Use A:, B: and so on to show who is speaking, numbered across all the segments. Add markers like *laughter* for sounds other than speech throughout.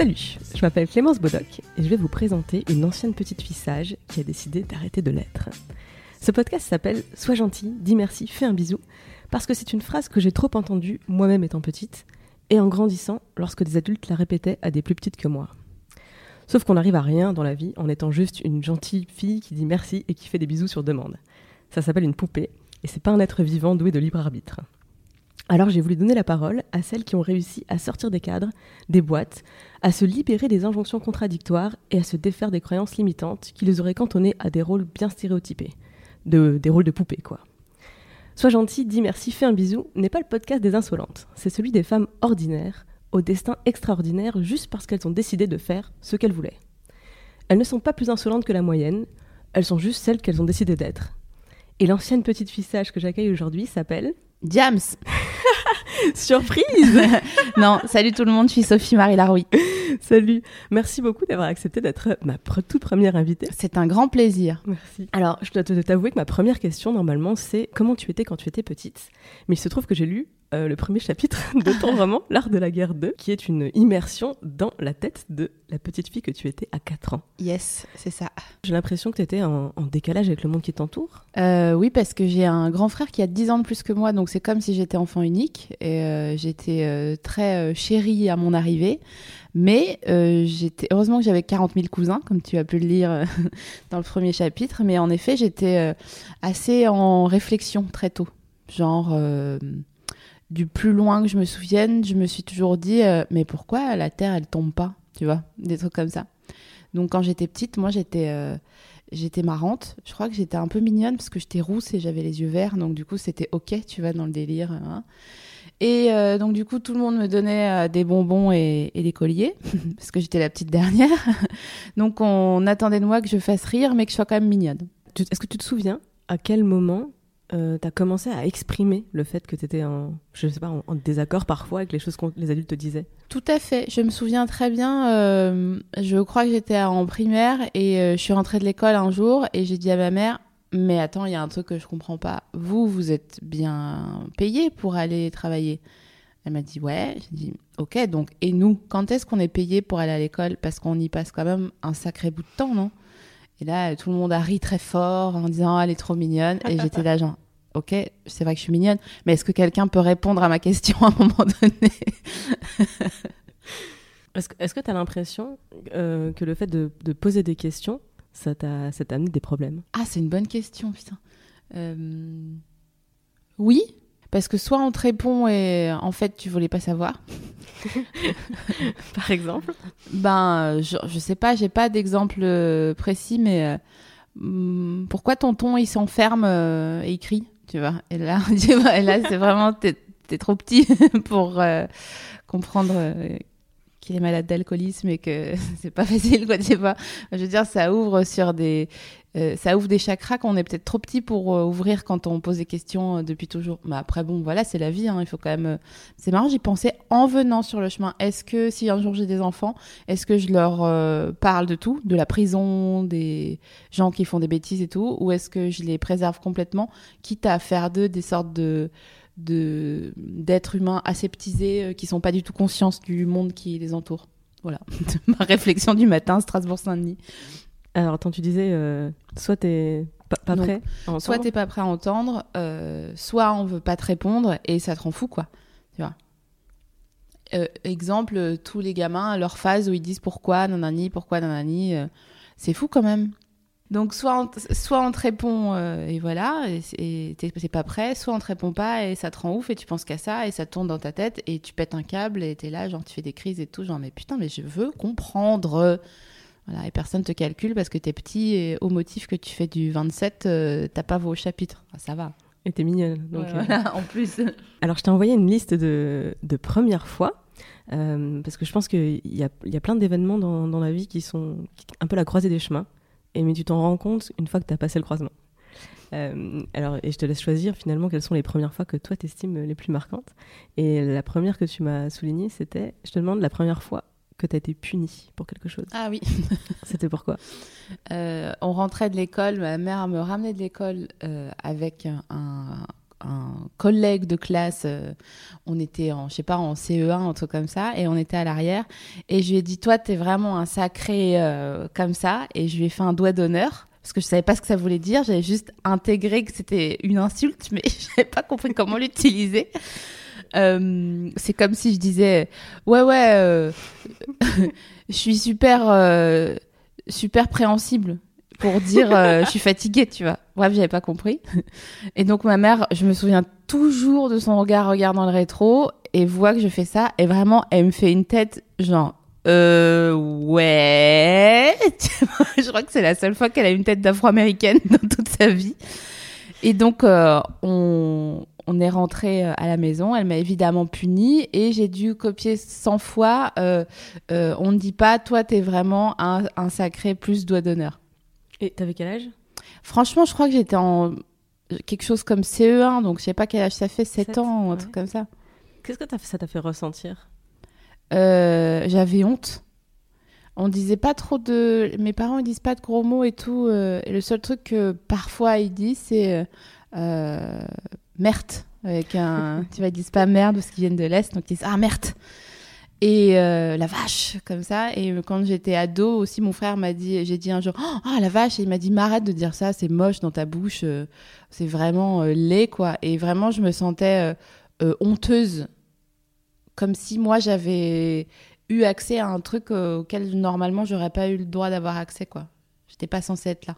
A: Salut, je m'appelle Clémence Bodoc et je vais vous présenter une ancienne petite fille sage qui a décidé d'arrêter de l'être. Ce podcast s'appelle Sois gentil, dis merci, fais un bisou, parce que c'est une phrase que j'ai trop entendue moi-même étant petite, et en grandissant lorsque des adultes la répétaient à des plus petites que moi. Sauf qu'on n'arrive à rien dans la vie en étant juste une gentille fille qui dit merci et qui fait des bisous sur demande. Ça s'appelle une poupée, et c'est pas un être vivant doué de libre arbitre. Alors j'ai voulu donner la parole à celles qui ont réussi à sortir des cadres, des boîtes, à se libérer des injonctions contradictoires et à se défaire des croyances limitantes qui les auraient cantonnées à des rôles bien stéréotypés de, des rôles de poupées, quoi. Sois gentil, dis merci, fais un bisou n'est pas le podcast des insolentes, c'est celui des femmes ordinaires, au destin extraordinaire juste parce qu'elles ont décidé de faire ce qu'elles voulaient. Elles ne sont pas plus insolentes que la moyenne, elles sont juste celles qu'elles ont décidé d'être. Et l'ancienne petite fille sage que j'accueille aujourd'hui s'appelle
B: Jams *laughs*
A: Surprise *laughs*
B: Non, salut tout le monde, je suis Sophie Marie Laroui.
A: Salut, merci beaucoup d'avoir accepté d'être ma toute première invitée.
B: C'est un grand plaisir.
A: Merci. Alors, je dois t'avouer que ma première question, normalement, c'est comment tu étais quand tu étais petite? Mais il se trouve que j'ai lu euh, le premier chapitre *laughs* de ton roman, L'Art de la guerre 2, qui est une immersion dans la tête de la petite fille que tu étais à 4 ans.
B: Yes, c'est ça.
A: J'ai l'impression que tu étais en, décalage avec le monde qui t'entoure.
B: Euh, oui, parce que j'ai un grand frère qui a 10 ans de plus que moi, donc c'est comme si j'étais enfant unique. Et euh, j'étais très chérie à mon arrivée. Mais j'étais heureusement que j'avais 40 000 cousins, comme tu as pu le lire *laughs* dans le premier chapitre. Mais en effet, j'étais assez en réflexion très tôt. Genre, du plus loin que je me souvienne, je me suis toujours dit, euh, mais pourquoi la Terre, elle tombe pas Tu vois, des trucs comme ça. Donc quand j'étais petite, moi, j'étais euh, j'étais marrante. Je crois que j'étais un peu mignonne parce que j'étais rousse et j'avais les yeux verts. Donc du coup, c'était OK, tu vois, dans le délire. Hein. Et euh, donc du coup, tout le monde me donnait des bonbons et, et des colliers *laughs* parce que j'étais la petite dernière. *laughs* donc on attendait de moi que je fasse rire, mais que je sois quand même mignonne.
A: Est-ce que tu te souviens à quel moment euh, tu as commencé à exprimer le fait que tu étais en, je sais pas, en, désaccord parfois avec les choses que les adultes te disaient
B: Tout à fait. Je me souviens très bien, euh, je crois que j'étais en primaire et euh, je suis rentrée de l'école un jour et j'ai dit à ma mère Mais attends, il y a un truc que je comprends pas. Vous, vous êtes bien payé pour aller travailler Elle m'a dit Ouais. J'ai dit Ok, donc, et nous, quand est-ce qu'on est payé pour aller à l'école? Parce qu'on y passe quand même un sacré bout de temps, non? Et là, tout le monde a ri très fort en disant oh, elle est trop mignonne. Et *laughs* j'étais là, genre, ok, c'est vrai que je suis mignonne, mais est-ce que quelqu'un peut répondre à ma question à un moment donné *laughs*
A: Est-ce que tu as l'impression euh, que le fait de, poser des questions, ça t'a amené des problèmes?
B: Ah, c'est une bonne question, putain. Euh, oui, parce que soit on te répond et en fait tu voulais pas savoir. *laughs*
A: Par exemple
B: Ben, je, je sais pas, j'ai pas d'exemple euh, précis, mais hmm, pourquoi tonton il s'enferme et il crie tu vois? Et là, *laughs* et là c'est vraiment, t'es es trop petit *laughs* pour euh, comprendre euh, qu'il est malade d'alcoolisme et que c'est pas facile, quoi, tu vois? Je veux dire, ça ouvre sur des, euh, ça ouvre des chakras qu'on est peut-être trop petit pour euh, ouvrir quand on pose des questions euh, depuis toujours. Mais après, bon, voilà, c'est la vie. Hein, il faut quand même. C'est marrant, j'y pensais en venant sur le chemin. Est-ce que si un jour j'ai des enfants, est-ce que je leur parle de tout, de la prison, des gens qui font des bêtises et tout, ou est-ce que je les préserve complètement, quitte à faire d'eux des sortes de d'êtres humains aseptisés qui sont pas du tout conscients du monde qui les entoure? Voilà, *laughs* ma réflexion du matin, Strasbourg-Saint-Denis.
A: Alors, attends, tu disais, euh, soit t'es pas, pas prêt à entendre.
B: Soit t'es pas prêt à entendre, euh, soit on veut pas te répondre et ça te rend fou, quoi. Tu vois. Euh, exemple, tous les gamins, leur phase où ils disent pourquoi, nanani, pourquoi, nanani, c'est fou quand même. Donc, soit on, soit on te répond et voilà, et t'es pas prêt, soit on te répond pas et ça te rend ouf et tu penses qu'à ça et ça tourne dans ta tête et tu pètes un câble et t'es là, genre tu fais des crises et tout, genre mais putain, mais je veux comprendre. Voilà, et personne te calcule parce que t'es petit et au motif que tu fais du 27, euh, t'as pas vos chapitres. Ah, ça va.
A: Et t'es mignonne. Donc,
B: Ouais,
A: euh,
B: voilà, *laughs* en plus.
A: Alors, je t'ai envoyé une liste de, de premières fois, euh, parce que je pense qu'il y a, y a plein d'événements dans, dans la vie qui sont un peu la croisée des chemins, et mais tu t'en rends compte une fois que tu as passé le croisement. Euh, alors, et je te laisse choisir finalement quelles sont les premières fois que toi t'estimes les plus marquantes. Et la première que tu m'as soulignée, c'était, je te demande la première fois que tu as été puni pour quelque chose.
B: Ah oui. *laughs*
A: C'était pourquoi
B: Euh, on rentrait de l'école, ma mère me ramenait de l'école euh, avec un, un collègue de classe. euh, on était en, je sais pas, en CE1, un truc comme ça, et on était à l'arrière. Et je lui ai dit, toi, t'es vraiment un sacré comme ça. Et je lui ai fait un doigt d'honneur. Parce que je savais pas ce que ça voulait dire, j'avais juste intégré que c'était une insulte, mais *laughs* j'avais pas compris comment l'utiliser. Euh, c'est comme si je disais, ouais ouais, euh, *laughs* je suis super euh, super préhensible pour dire euh, je suis fatiguée, tu vois. Bref, j'avais pas compris. Et donc ma mère, je me souviens toujours de son regard regardant le rétro et voit que je fais ça et vraiment elle me fait une tête genre euh ouais. *laughs* je crois que c'est la seule fois qu'elle a une tête d'afro-américaine *laughs* dans toute sa vie. Et donc euh, on on est rentré euh, à la maison, elle m'a évidemment punie et j'ai dû copier 100 fois euh, euh, on ne dit pas toi t'es vraiment un, un sacré plus doigt d'honneur.
A: Et t'avais quel âge?
B: Franchement, je crois que j'étais en quelque chose comme CE1, donc je sais pas quel âge ça fait, 7,
A: Sept,
B: ans ou un
A: ouais.
B: truc comme ça.
A: Qu'est-ce que fait- ça t'a fait ressentir?
B: Euh, J'avais honte. On disait pas trop de. Mes parents ils disent pas de gros mots et tout. et le seul truc que parfois ils disent c'est euh, merde. Avec un. tu vois, ils disent pas merde parce qu'ils viennent de l'Est, donc ils disent ah merde. Et euh, la vache, comme ça. Et quand j'étais ado aussi, mon frère m'a dit, j'ai dit un jour, oh ah, la vache, et il m'a dit, mais arrête de dire ça, c'est moche dans ta bouche, euh, c'est vraiment euh, laid, quoi. Et vraiment, je me sentais honteuse, comme si moi j'avais eu accès à un truc auquel normalement j'aurais pas eu le droit d'avoir accès, quoi. J'étais pas censée être là.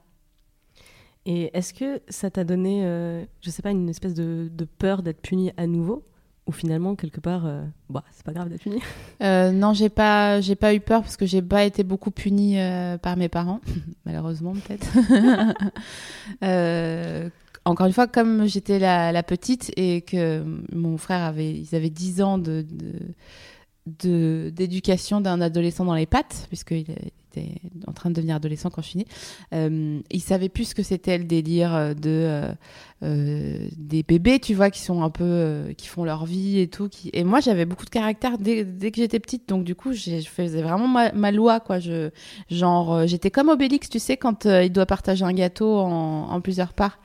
A: Et est-ce que ça t'a donné, euh, je sais pas, une espèce de, peur d'être puni à nouveau Ou finalement, quelque part, euh, bah, c'est pas grave d'être puni?
B: Euh, non, j'ai pas, j'ai pas eu peur parce que j'ai pas été beaucoup punie euh, par mes parents, *laughs* malheureusement peut-être. *laughs* Euh, encore une fois, comme j'étais la, petite et que mon frère avait, ils avaient 10 ans d'éducation d'un adolescent dans les pattes, puisqu'il en train de devenir adolescent quand je suis née. Euh, il savait plus ce que c'était le délire euh, de euh, euh, des bébés, tu vois, qui sont un peu, euh, qui font leur vie et tout. Qui... Et moi, j'avais beaucoup de caractère dès, dès que j'étais petite, donc du coup, je faisais vraiment ma, ma loi, quoi. Je, genre, j'étais comme Obélix, tu sais, quand il doit partager un gâteau en, en plusieurs parts.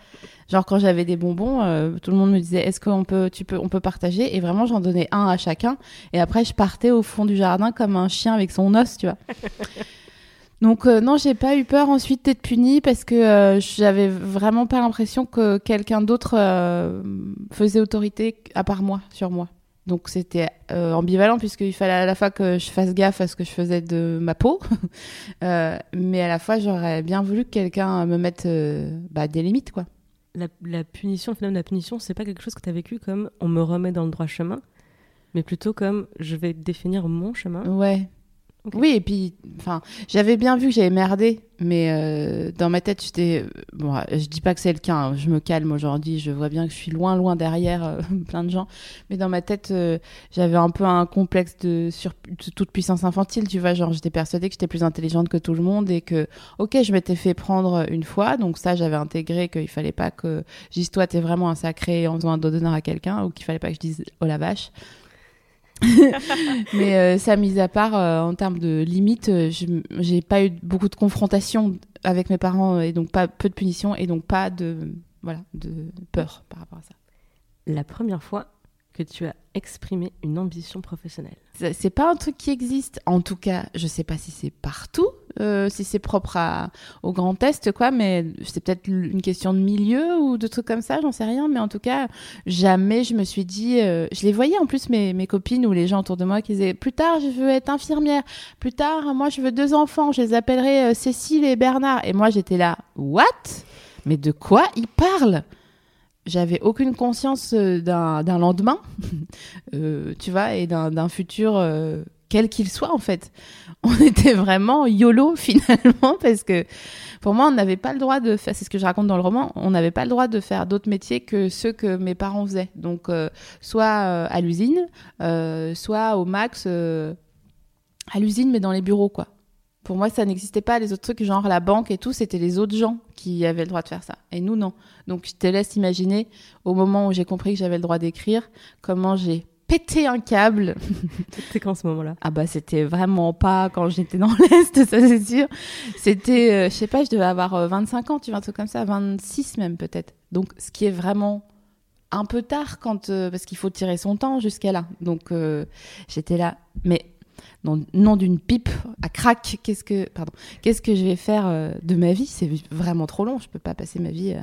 B: Genre quand j'avais des bonbons, euh, tout le monde me disait est-ce qu'on peut, tu peux, on peut partager? Et vraiment, j'en donnais un à chacun. Et après, je partais au fond du jardin comme un chien avec son os, tu vois. Donc euh, non, j'ai pas eu peur ensuite d'être punie parce que euh, j'avais vraiment pas l'impression que quelqu'un d'autre euh, faisait autorité à part moi sur moi. Donc c'était ambivalent puisqu'il fallait à la fois que je fasse gaffe à ce que je faisais de ma peau, *laughs* mais à la fois j'aurais bien voulu que quelqu'un me mette bah, des limites quoi.
A: la, la punition, le phénomène de la punition, c'est pas quelque chose que t'as vécu comme on me remet dans le droit chemin, mais plutôt comme je vais définir mon chemin.
B: Ouais. Oui, et puis, enfin, j'avais bien vu que j'avais merdé, mais euh, dans ma tête, j'étais. Bon, je dis pas que c'est le cas, hein, je me calme aujourd'hui, je vois bien que je suis loin, loin derrière euh, *laughs* plein de gens, mais dans ma tête, euh, j'avais un peu un complexe de, sur, de toute puissance infantile, tu vois, genre j'étais persuadée que j'étais plus intelligente que tout le monde et que, ok, je m'étais fait prendre une fois, donc ça, j'avais intégré qu'il fallait pas que je dise, toi, t'es vraiment un sacré en faisant un dos d'honneur à quelqu'un, ou qu'il fallait pas que je dise, oh la vache. Mais euh, ça, mis à part, euh, en termes de limites, euh, j'ai pas eu beaucoup de confrontation avec mes parents et donc pas peu de punitions et donc pas de voilà de peur par rapport à ça.
A: La première fois que tu as exprimé une ambition professionnelle.
B: C'est pas un truc qui existe. En tout cas, je sais pas si c'est partout, euh, si c'est propre à, au Grand Est, quoi, mais c'est peut-être une question de milieu ou de trucs comme ça, j'en sais rien. Mais en tout cas, jamais je me suis dit. euh, je les voyais en plus, mes, mes copines ou les gens autour de moi qui disaient Plus tard, je veux être infirmière. Plus tard, moi, je veux deux enfants. Je les appellerai euh, Cécile et Bernard. Et moi, j'étais là What? Mais de quoi ils parlent? J'avais aucune conscience euh, d'un lendemain, *laughs* euh, tu vois, et d'un futur euh, quel qu'il soit en fait. On *laughs* était vraiment YOLO *laughs* finalement parce que pour moi, on n'avait pas le droit de faire, c'est ce que je raconte dans le roman, on n'avait pas le droit de faire d'autres métiers que ceux que mes parents faisaient. Donc, soit à l'usine, soit au max à l'usine, mais dans les bureaux, quoi. Pour moi, ça n'existait pas. Les autres trucs, genre la banque et tout, c'était les autres gens qui avaient le droit de faire ça. Et nous, non. Donc, je te laisse imaginer, au moment où j'ai compris que j'avais le droit d'écrire, comment j'ai pété un câble. *laughs*
A: C'était quand ce moment-là?
B: Ah bah c'était vraiment pas quand j'étais dans *laughs* l'Est, ça c'est sûr. C'était, euh, je sais pas, je devais avoir 25 euh, ans, tu vois, un truc comme ça, 26 même peut-être. Donc ce qui est vraiment un peu tard quand euh, parce qu'il faut tirer son temps jusqu'à là. Donc j'étais là, mais non, d'une pipe à crack. Qu'est-ce que, pardon, qu'est-ce que je vais faire de ma vie? C'est vraiment trop long. Je peux pas passer ma vie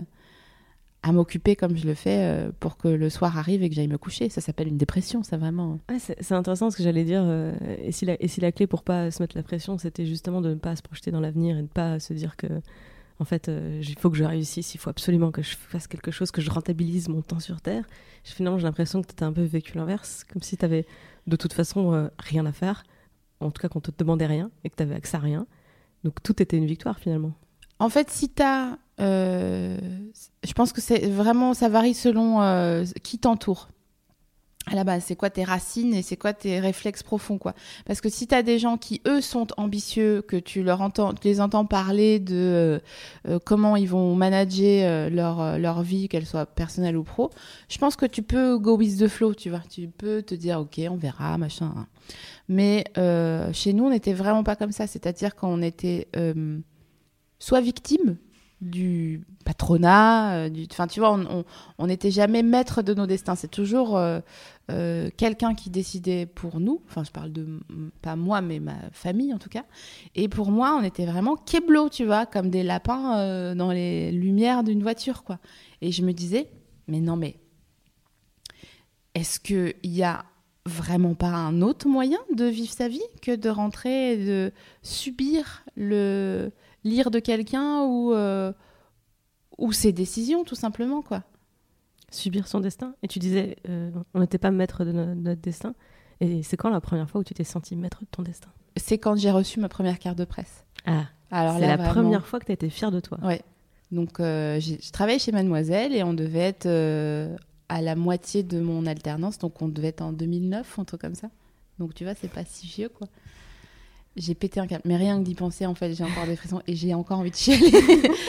B: à m'occuper comme je le fais euh, pour que le soir arrive et que j'aille me coucher. Ça s'appelle une dépression, ça vraiment.
A: c'est intéressant ce que j'allais dire. Euh, et, si la, clé pour pas se mettre la pression, c'était justement de ne pas se projeter dans l'avenir et de ne pas se dire que, en fait, euh, il faut que je réussisse, il faut absolument que je fasse quelque chose, que je rentabilise mon temps sur Terre. Finalement, j'ai l'impression que tu étais un peu vécu l'inverse, comme si tu avais de toute façon rien à faire, en tout cas qu'on te demandait rien et que tu avais accès à rien. Donc tout était une victoire finalement.
B: En fait, si tu as euh, je pense que c'est vraiment, ça varie selon euh, qui t'entoure. À la base, c'est quoi tes racines et c'est quoi tes réflexes profonds, quoi. Parce que si tu as des gens qui, eux, sont ambitieux, que tu les entends parler de euh, comment ils vont manager leur, leur vie, qu'elle soit personnelle ou pro, je pense que tu peux go with the flow, tu vois. Tu peux te dire, ok, on verra, machin. Hein. Mais chez nous, on n'était vraiment pas comme ça. C'est-à-dire qu'on était soit victime, du patronat, euh, enfin tu vois, on n'était jamais maître de nos destins. C'est toujours euh, euh, quelqu'un qui décidait pour nous. Enfin, je parle de pas moi, mais ma famille en tout cas. Et pour moi, on était vraiment keblo, tu vois, comme des lapins dans les lumières d'une voiture, quoi. Et je me disais, mais non, mais est-ce qu'il y a vraiment pas un autre moyen de vivre sa vie que de rentrer et de subir le lire de quelqu'un ou, euh, ou ses décisions, tout simplement, quoi?
A: Subir son destin. Et tu disais, euh, on n'était pas maître de notre destin. Et c'est quand la première fois où tu t'es senti maître de ton destin?
B: C'est quand j'ai reçu ma première carte de presse.
A: Ah, alors c'est la première fois que tu as été fière de toi.
B: Ouais. Donc, euh, je travaillais chez Mademoiselle et on devait être à la moitié de mon alternance. Donc, on devait être en 2009, un truc comme ça. Donc, tu vois, c'est pas si vieux, quoi j'ai pété un câble. Mais rien que d'y penser, en fait, j'ai encore des frissons et j'ai encore envie de chialer.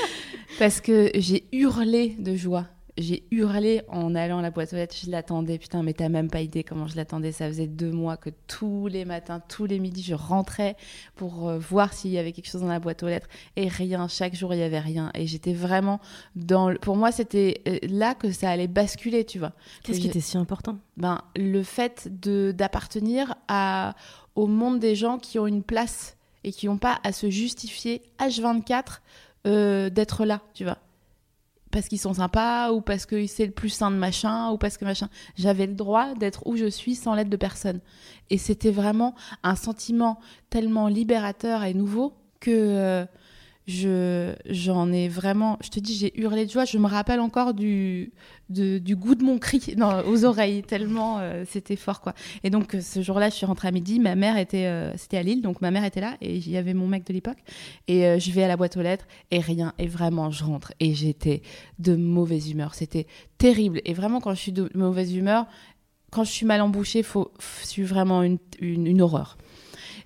B: *laughs* Parce que j'ai hurlé de joie. J'ai hurlé en allant à la boîte aux lettres. Je l'attendais. Putain, mais t'as même pas idée comment je l'attendais. Ça faisait deux mois que tous les matins, tous les midis, je rentrais pour euh, voir s'il y avait quelque chose dans la boîte aux lettres. Et rien. Chaque jour, il y avait rien. Et j'étais vraiment dans. Pour moi, c'était euh, là que ça allait basculer, tu vois.
A: Qu'est-ce qui était si important?
B: Ben, le fait de d'appartenir à au monde des gens qui ont une place et qui n'ont pas à se justifier H24 euh, d'être là, tu vois. Parce qu'ils sont sympas ou parce que c'est le plus sain de machin ou parce que machin. J'avais le droit d'être où je suis sans l'aide de personne. Et c'était vraiment un sentiment tellement libérateur et nouveau que euh, je j'en ai vraiment je te dis j'ai hurlé de joie. Je me rappelle encore du du goût de mon cri *laughs* aux oreilles tellement euh, c'était fort quoi. Et donc euh, ce jour-là je suis rentrée à midi. Ma mère était euh, c'était à Lille donc ma mère était là et il y avait mon mec de l'époque. Et je vais à la boîte aux lettres et rien. Et vraiment je rentre et j'étais de mauvaise humeur. C'était terrible. Et vraiment quand je suis de mauvaise humeur quand je suis mal embouchée faut je suis vraiment une, une horreur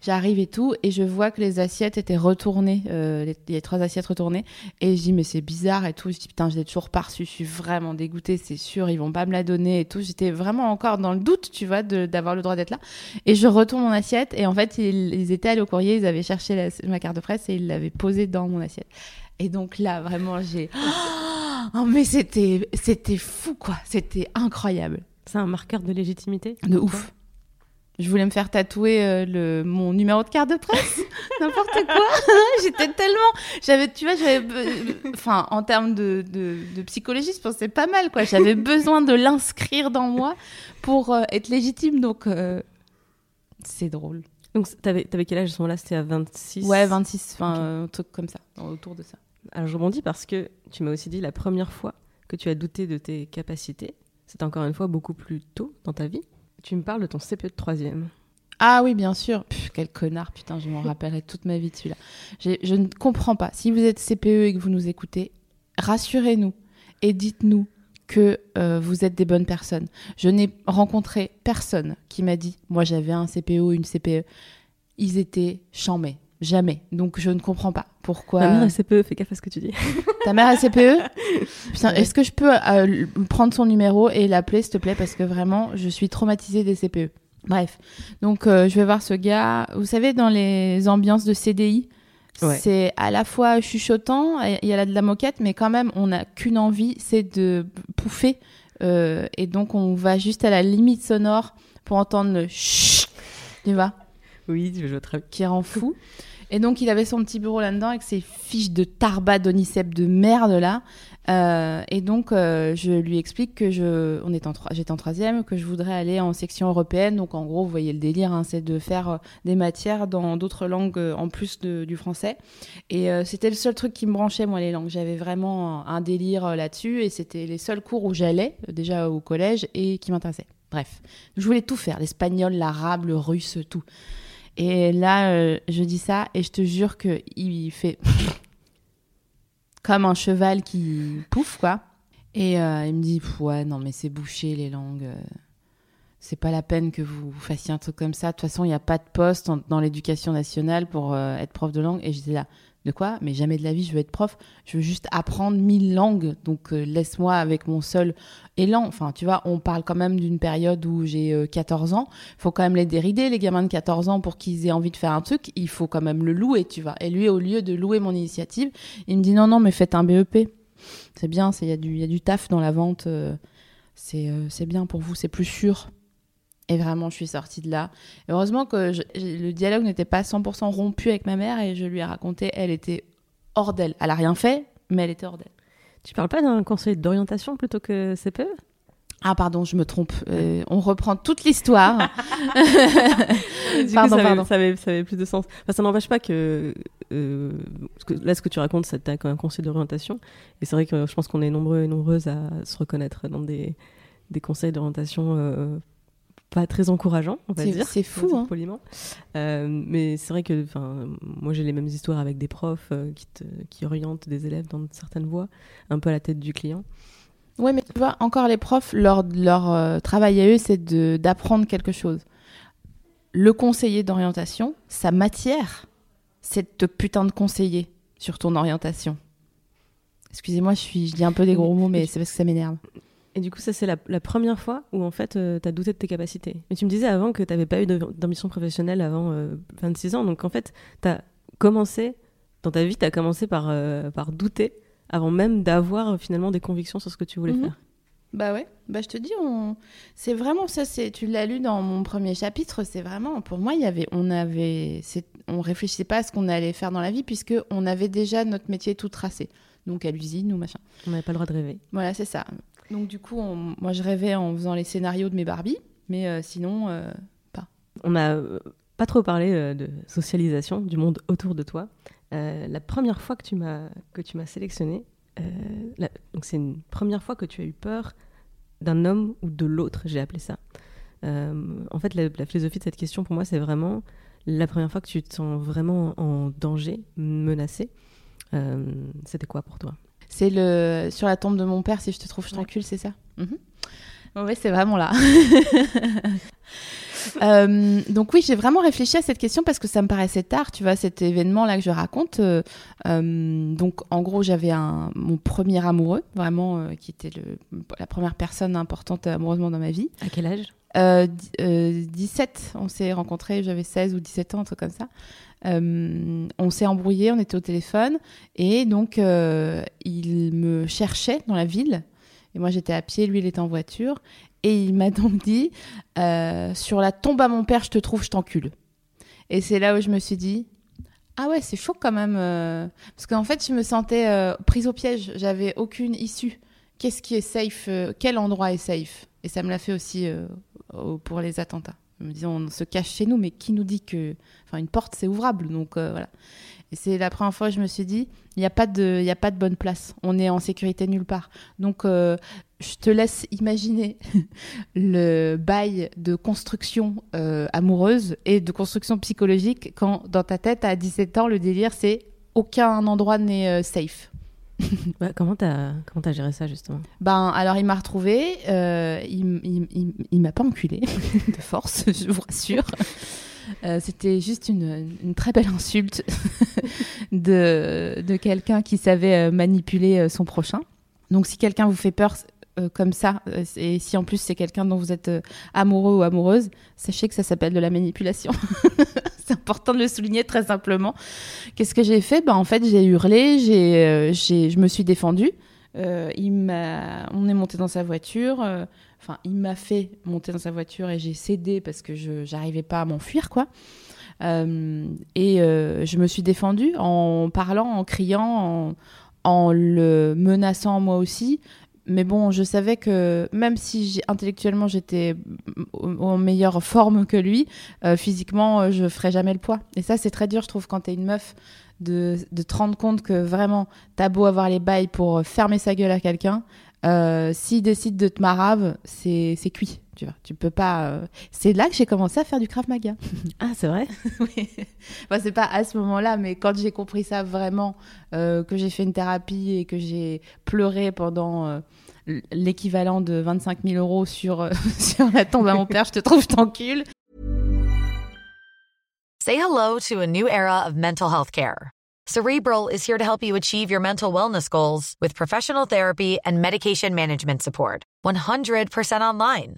B: J'arrive et tout, et je vois que les assiettes étaient retournées, euh, les, trois assiettes retournées. Et je dis, mais c'est bizarre et tout. Je dis, putain, je l'ai toujours pas reçu, je suis vraiment dégoûtée, c'est sûr, ils vont pas me la donner et tout. J'étais vraiment encore dans le doute, tu vois, d'avoir le droit d'être là. Et je retourne mon assiette, et en fait, ils, étaient allés au courrier, ils avaient cherché ma carte de presse et ils l'avaient posée dans mon assiette. Et donc là, vraiment, j'ai. *gasps* Oh, mais c'était, c'était fou, quoi. C'était incroyable.
A: C'est un marqueur de légitimité
B: De ouf. Je voulais me faire tatouer euh, le, mon numéro de carte de presse, *laughs* n'importe quoi. *laughs* J'étais tellement, j'avais, tu vois, j'avais, enfin, en termes de, de, psychologie, je pensais pas mal, quoi. J'avais *laughs* besoin de l'inscrire dans moi pour euh, être légitime, donc euh, c'est drôle.
A: Donc, t'avais, avais quel âge à ce moment-là? C'était à 26
B: Ouais, 26, enfin, un truc comme ça, autour de ça.
A: Alors, je rebondis parce que tu m'as aussi dit la première fois que tu as douté de tes capacités, c'était encore une fois beaucoup plus tôt dans ta vie. Tu me parles de ton CPE de troisième.
B: Ah oui, bien sûr. Pff, quel connard, putain, je m'en *laughs* rappellerai toute ma vie de celui-là. Je ne comprends pas. Si vous êtes CPE et que vous nous écoutez, rassurez-nous et dites-nous que euh, vous êtes des bonnes personnes. Je n'ai rencontré personne qui m'a dit, moi j'avais un CPE ou une CPE. Ils étaient chamés. Jamais. Donc je ne comprends pas pourquoi.
A: Ma mère est CPE, fais gaffe à ce que tu dis. *laughs*
B: Ta mère a CPE *laughs* Putain, est-ce que je peux euh, prendre son numéro et l'appeler, s'il te plaît? Parce que vraiment, je suis traumatisée des CPE. Bref. Donc, euh, je vais voir ce gars. Vous savez, dans les ambiances de CDI,
A: Ouais.
B: c'est à la fois chuchotant, il y a là de la moquette, mais quand même, on n'a qu'une envie, c'est de pouffer. Euh, et donc, on va juste à la limite sonore pour entendre le chut. Tu vois?
A: Oui, je vois très bien.
B: qui rend fou. *laughs* Et donc, il avait son petit bureau là-dedans avec ses fiches de tarba d'Onicep de merde là. Euh, et donc, euh, je lui explique que je, on est en j'étais en troisième, que je voudrais aller en section européenne. Donc, en gros, vous voyez le délire, hein, c'est de faire euh, des matières dans d'autres langues en plus de- du français. Et c'était le seul truc qui me branchait, moi, les langues. J'avais vraiment un, délire là-dessus. Et c'était les seuls cours où j'allais, déjà au collège, et qui m'intéressaient. Bref, je voulais tout faire, l'espagnol, l'arabe, le russe, tout. Et là, euh, je dis ça et je te jure que il fait *laughs* comme un cheval qui pouffe, quoi. Et euh, il me dit, ouais, non, mais c'est bouché les langues. euh, C'est pas la peine que vous fassiez un truc comme ça. De toute façon, il n'y a pas de poste dans l'éducation nationale pour être prof de langue. Et j'étais là, de quoi Mais jamais de la vie, je veux être prof. Je veux juste apprendre mille langues. Donc, euh, laisse-moi avec mon seul élan. Enfin, tu vois, on parle quand même d'une période où j'ai euh, 14 ans faut quand même les dérider, les gamins de 14 ans, pour qu'ils aient envie de faire un truc. Il faut quand même le louer, tu vois. Et lui, au lieu de louer mon initiative, il me dit non, non, mais faites un BEP. C'est bien, il y, a du- taf dans la vente. euh, euh, c'est bien pour vous, c'est plus sûr. Et vraiment, je suis sortie de là. Et heureusement que je- le dialogue n'était pas 100% rompu avec ma mère et je lui ai raconté, elle était hors d'elle. Elle a rien fait, mais elle était hors d'elle.
A: Tu parles pas d'un conseil d'orientation plutôt que CPE
B: Ah pardon, je me trompe. Euh, on reprend toute l'histoire. *laughs* *laughs* Pardon,
A: coup, ça,
B: pardon.
A: Avait, ça, avait, ça avait plus de sens. Enfin, ça n'empêche pas que, euh, que là, ce que tu racontes, c'est un conseil d'orientation. Et c'est vrai que je pense qu'on est nombreux et nombreuses à se reconnaître dans des, des conseils d'orientation euh, pas très encourageants, on va dire.
B: c'est fou, hein.
A: poliment. Euh, mais c'est vrai que, enfin, moi, j'ai les mêmes histoires avec des profs euh, qui, te- qui orientent des élèves dans certaines voies, un peu à la tête du client.
B: Ouais, mais tu vois, encore les profs, leur, leur euh, travail à eux, c'est d'apprendre quelque chose. Le conseiller d'orientation, sa matière, c'est de te putain de conseiller sur ton orientation. Excusez-moi, je, suis, je dis un peu des gros mots, mais c'est parce que ça m'énerve.
A: Et du coup, ça, c'est la, la première fois où, en fait, tu as douté de tes capacités. Mais tu me disais avant que tu n'avais pas eu d'ambition professionnelle avant euh, 26 ans. Donc, en fait, tu as commencé, dans ta vie, tu as commencé par, euh, par douter avant même d'avoir euh, finalement des convictions sur ce que tu voulais
B: Mhm.
A: faire.
B: Bah ouais, bah je te dis, on... c'est vraiment ça. C'est, tu l'as lu dans mon premier chapitre. C'est vraiment, pour moi, il y avait, on avait, on réfléchissait pas à ce qu'on allait faire dans la vie puisque on avait déjà notre métier tout tracé. Donc à l'usine ou machin.
A: On n'avait pas le droit de rêver.
B: Voilà, c'est ça. Donc du coup, on- moi je rêvais en faisant les scénarios de mes Barbie, mais euh, sinon, euh,
A: On n'a euh, pas trop parlé de socialisation, du monde autour de toi. La première fois que tu m'as sélectionné, c'est une première fois que tu as eu peur d'un homme ou de l'autre, j'ai appelé ça. En fait, la, philosophie de cette question pour moi, c'est vraiment la première fois que tu te sens vraiment en danger, menacé. C'était quoi pour toi?
B: C'est le sur la tombe de mon père. Si je te trouve, je t'encule, c'est ça? Mhm. Ouais, c'est vraiment là. *laughs* *laughs* Euh, donc oui, j'ai vraiment réfléchi à cette question parce que ça me paraissait tard, tu vois, cet événement-là que je raconte. euh, euh, donc en gros, j'avais un mon premier amoureux, vraiment, qui était le, la première personne importante amoureusement dans ma vie.
A: À quel âge?
B: Euh, di- euh, 17, on s'est rencontrés, j'avais 16 ou 17 ans, un truc comme ça. Euh, on s'est embrouillé, on était au téléphone et donc euh, il me cherchait dans la ville et moi j'étais à pied, lui il était en voiture et il m'a *laughs* donc dit euh, sur la tombe à mon père je te trouve, je t'encule. Et c'est là où je me suis dit ah ouais c'est chaud quand même parce qu'en fait je me sentais prise au piège, j'avais aucune issue. Qu'est-ce qui est safe Quel endroit est safe? Et ça me l'a fait aussi au- pour les attentats. On se cache chez nous, mais qui nous dit que. Enfin, une porte, c'est ouvrable. Donc euh, voilà. Et c'est la première fois que je me suis dit, il n'y a, pas de- y a pas de bonne place. On est en sécurité nulle part. Donc, euh, je te laisse imaginer *laughs* le bail de construction euh, amoureuse et de construction psychologique quand dans ta tête à 17 ans le délire c'est aucun endroit n'est safe. *laughs*
A: Comment t'as comment as géré ça justement?
B: Ben alors il m'a retrouvé, euh, il, m'a pas enculé *laughs* de force, *laughs* je vous rassure. Euh, C'était juste une, une, très belle insulte de, de quelqu'un qui savait euh, manipuler son prochain. Donc si quelqu'un vous fait peur euh, comme ça, euh, et si en plus c'est quelqu'un dont vous êtes euh, amoureux ou amoureuse, sachez que ça s'appelle de la manipulation. *laughs* c'est important de le souligner très simplement. Qu'est-ce que j'ai fait? Ben, En fait, j'ai hurlé, j'ai, j'ai, je me suis défendue. il m'a, on est monté dans sa voiture. Enfin, il m'a fait monter dans sa voiture et j'ai cédé parce que je j'arrivais pas à m'enfuir, quoi. Et je me suis défendue en parlant, en criant, en le menaçant moi aussi. Mais bon, je savais que même si intellectuellement j'étais en meilleure forme que lui, euh, physiquement, je ferais jamais le poids. Et ça, c'est très dur, je trouve, quand t'es une meuf, de, de te rendre compte que vraiment, t'as beau avoir les bails pour fermer sa gueule à quelqu'un, euh, s'il décide de te marave, c'est cuit. Tu vois, tu peux pas. Euh... C'est là que j'ai commencé à faire du Krav Maga.
A: Ah, c'est vrai *laughs*
B: Oui. Enfin, c'est pas à ce moment-là, mais quand j'ai compris ça vraiment, euh, que j'ai fait une thérapie et que j'ai pleuré pendant euh, l'équivalent de 25 000 euros sur, euh, *laughs* sur la tombe à mon père, je te trouve, je t'encule.
C: Say hello to a new era of mental health care. Cerebral is here to help you achieve your mental wellness goals with professional therapy and medication management support. 100% online.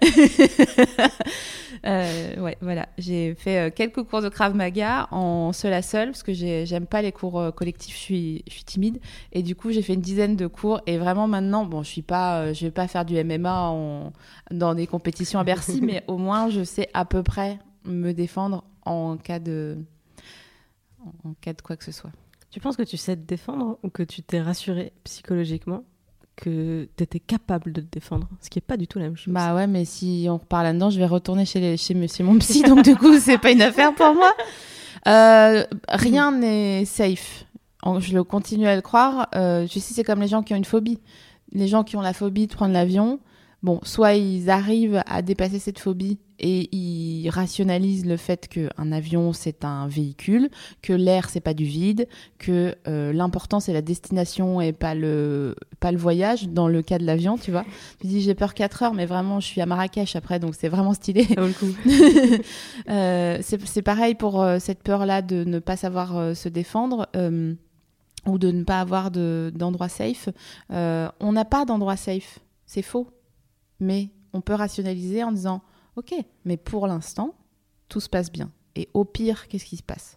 C: *laughs*
B: Euh, ouais, voilà. J'ai fait euh, quelques cours de Krav Maga en seul à seul parce que j'aime pas les cours euh, collectifs, je suis, je suis timide. Et du coup, j'ai fait une dizaine de cours. Et vraiment, maintenant, bon, je suis pas, je vais pas faire du MMA en, dans des compétitions à Bercy, *laughs* mais au moins, je sais à peu près me défendre en cas de, en cas de quoi que ce soit.
A: Tu penses que tu sais te défendre ou que tu t'es rassuré psychologiquement? Que tu étais capable de te défendre, ce qui est pas du tout la même chose.
B: Bah ouais, mais si on reparle là-dedans, je vais retourner chez, les, mon psy, donc du coup, c'est pas une affaire pour moi. Euh, rien n'est safe. Je le continue à le croire. Euh, je sais, c'est comme les gens qui ont une phobie. Les gens qui ont la phobie de prendre l'avion, bon, soit ils arrivent à dépasser cette phobie et ils rationalisent le fait qu'un avion c'est un véhicule, que l'air c'est pas du vide, que euh, l'important c'est la destination et pas le pas le voyage dans le cas de l'avion, tu vois. Tu dis j'ai peur 4 heures mais vraiment je suis à Marrakech après donc c'est vraiment stylé.
A: Ça vaut le coup. *laughs*
B: euh, c'est pareil pour euh, cette peur là de ne pas savoir euh, se défendre. ou de ne pas avoir d'endroit safe. on n'a pas d'endroit safe, c'est faux. Mais on peut rationaliser en disant Ok, mais pour l'instant, tout se passe bien. Et au pire, qu'est-ce qui se passe?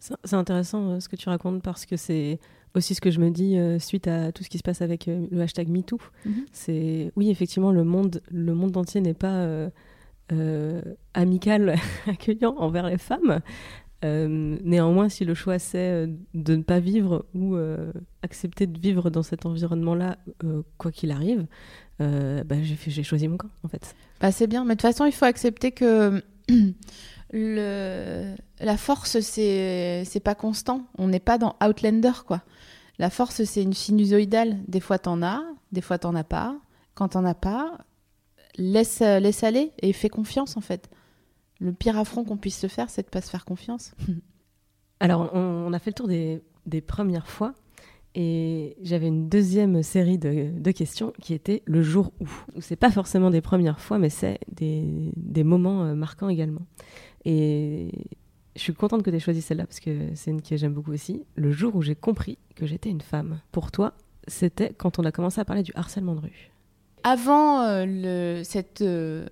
A: C'est intéressant euh, ce que tu racontes parce que c'est aussi ce que je me dis euh, suite à tout ce qui se passe avec euh, le hashtag MeToo. Mm -hmm. C'est oui, effectivement, le monde, le monde entier n'est pas amical, *laughs* accueillant envers les femmes. Néanmoins, si le choix c'est de ne pas vivre ou accepter de vivre dans cet environnement-là, quoi qu'il arrive, bah, j'ai choisi mon camp en fait.
B: Bah, c'est bien, mais de toute façon, il faut accepter que *clears throat* la force, c'est pas constant. On n'est pas dans Outlander, quoi. La force, c'est une sinusoïdale. Des fois, t'en as, des fois, t'en as pas. Quand t'en as pas, laisse, laisse aller et fais confiance, en fait. Le pire affront qu'on puisse se faire, c'est de pas se faire confiance. *laughs*
A: Alors, on, on, a fait le tour des, des premières fois. Et j'avais une deuxième série de, questions qui était le jour où. C'est pas forcément des premières fois, mais c'est des, moments euh, marquants également. Et je suis contente que tu aies choisi celle-là parce que c'est une que j'aime beaucoup aussi. Le jour où j'ai compris que j'étais une femme. Pour toi, c'était quand on a commencé à parler du harcèlement de rue.
B: Avant euh, le, cette, euh,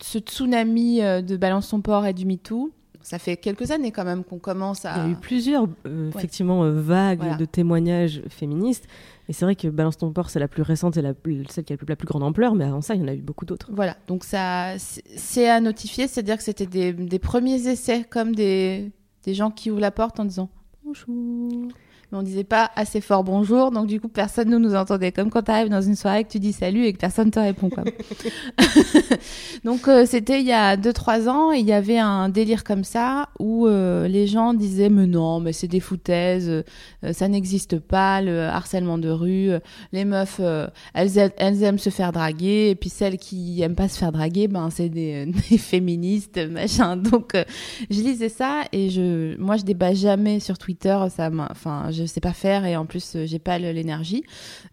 B: ce tsunami de Balance ton port et du MeToo, ça fait quelques années quand même qu'on commence à.
A: Il y a eu plusieurs, euh,
B: Ouais.
A: effectivement, euh, vagues
B: Voilà.
A: de témoignages féministes. Et c'est vrai que Balance ton port, c'est la plus récente et la, celle qui a la plus, grande ampleur, mais avant ça, il y en a eu beaucoup d'autres.
B: Voilà, donc ça, c'est- c'est à notifier, c'est-à-dire que c'était des, des premiers essais, comme des, des gens qui ouvrent la porte en disant bonjour. Mais on disait pas assez fort bonjour, donc du coup personne ne nous entendait. Comme quand tu arrives dans une soirée que tu dis salut et que personne te répond. Quoi. *laughs* donc euh, c'était il y a 2-3 ans et il y avait un délire comme ça où euh, les gens disaient mais non, mais c'est des foutaises, euh, ça n'existe pas, le harcèlement de rue, euh, les meufs euh, elles, a- elles aiment se faire draguer et puis celles qui aiment pas se faire draguer ben c'est des, *laughs* des féministes machin donc euh, je lisais ça et je moi je débat jamais sur Twitter ça m'a- enfin je sais pas faire et en plus euh, j'ai pas l'énergie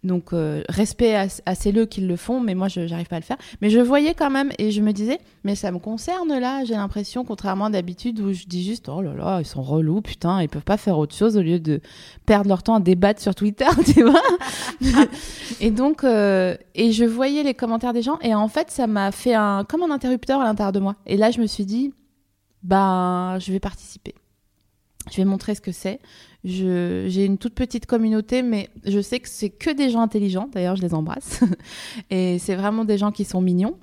B: donc euh, respect à, à celles qui le font mais moi je j'arrive pas à le faire mais je voyais quand même et je me disais mais ça me concerne là j'ai l'impression contrairement d'habitude où je dis juste oh là là ils sont relous putain ils peuvent pas faire autre chose au lieu de perdre leur temps à débattre sur Twitter *laughs* tu vois *laughs* et donc, euh, et je voyais les commentaires des gens, et en fait, ça m'a fait un, comme un interrupteur à l'intérieur de moi. Et là, je me suis dit, ben, je vais participer. Je vais montrer ce que c'est. J'ai une toute petite communauté, mais je sais que c'est que des gens intelligents. D'ailleurs, je les embrasse. *laughs* et c'est vraiment des gens qui sont mignons.